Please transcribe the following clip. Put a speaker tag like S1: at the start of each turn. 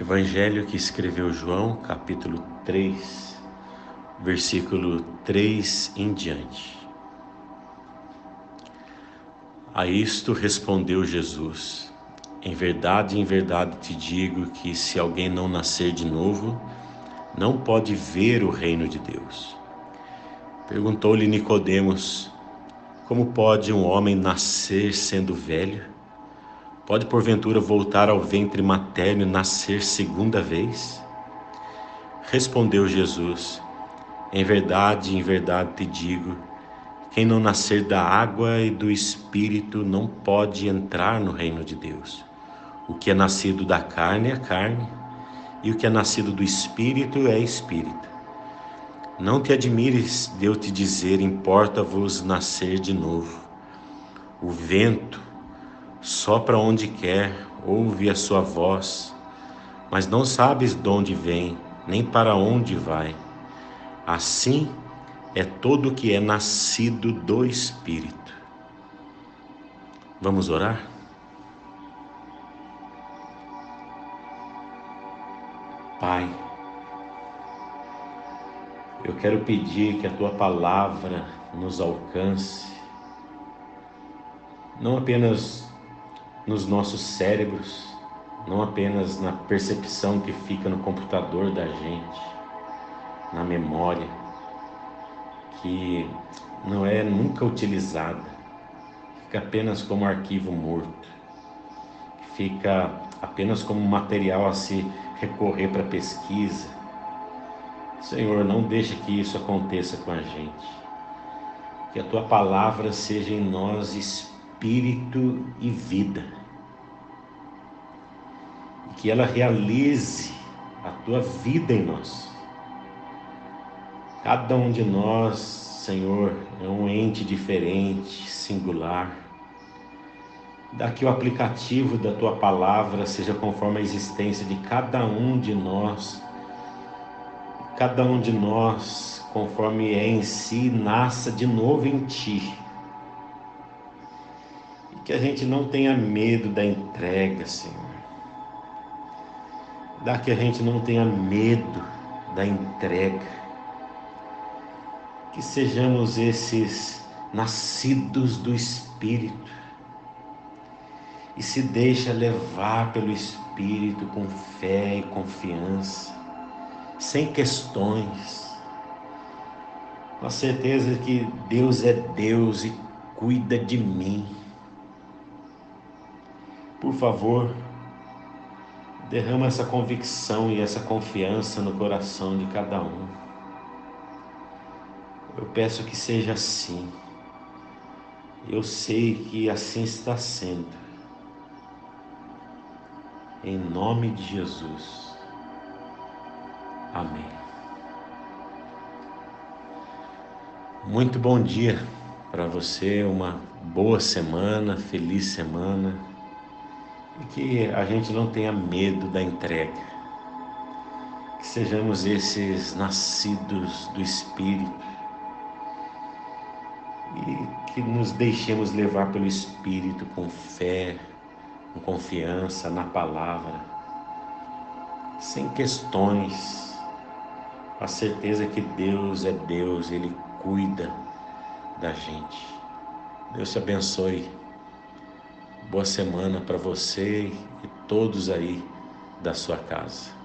S1: Evangelho que escreveu João, capítulo 3, versículo 3 em diante. A isto respondeu Jesus: Em verdade, em verdade te digo que se alguém não nascer de novo, não pode ver o reino de Deus. Perguntou-lhe Nicodemos: Como pode um homem nascer sendo velho? Pode porventura voltar ao ventre materno e nascer segunda vez? Respondeu Jesus: Em verdade, em verdade te digo, quem não nascer da água e do espírito não pode entrar no reino de Deus. O que é nascido da carne é carne, e o que é nascido do espírito é espírito. Não te admires de eu te dizer, importa-vos nascer de novo. O vento sopra onde quer, ouve a sua voz, mas não sabes de onde vem, nem para onde vai. Assim é todo que é nascido do Espírito. Vamos orar? Pai, eu quero pedir que a tua palavra nos alcance, não apenas nos nossos cérebros, não apenas na percepção que fica no computador da gente, na memória, que não é nunca utilizada, fica apenas como arquivo morto, fica apenas como material a se recorrer para pesquisa. Senhor, não deixe que isso aconteça com a gente. Que a tua palavra seja em nós espírito e vida. E que ela realize a tua vida em nós. Cada um de nós, Senhor, é um ente diferente, singular. Dá que o aplicativo da tua palavra seja conforme a existência de cada um de nós. Cada um de nós, conforme é em si, nasça de novo em ti que a gente não tenha medo da entrega, Senhor. Dá que a gente não tenha medo da entrega. Que sejamos esses nascidos do Espírito e se deixa levar pelo Espírito com fé e confiança, sem questões, com a certeza que Deus é Deus e cuida de mim. Por favor, derrama essa convicção e essa confiança no coração de cada um. Eu peço que seja assim. Eu sei que assim está sendo. Em nome de Jesus. Amém. Muito bom dia para você, uma boa semana, feliz semana e que a gente não tenha medo da entrega, que sejamos esses nascidos do Espírito e que nos deixemos levar pelo Espírito com fé, com confiança na palavra, sem questões, a certeza que Deus é Deus, Ele cuida da gente. Deus te abençoe. Boa semana para você e todos aí da sua casa.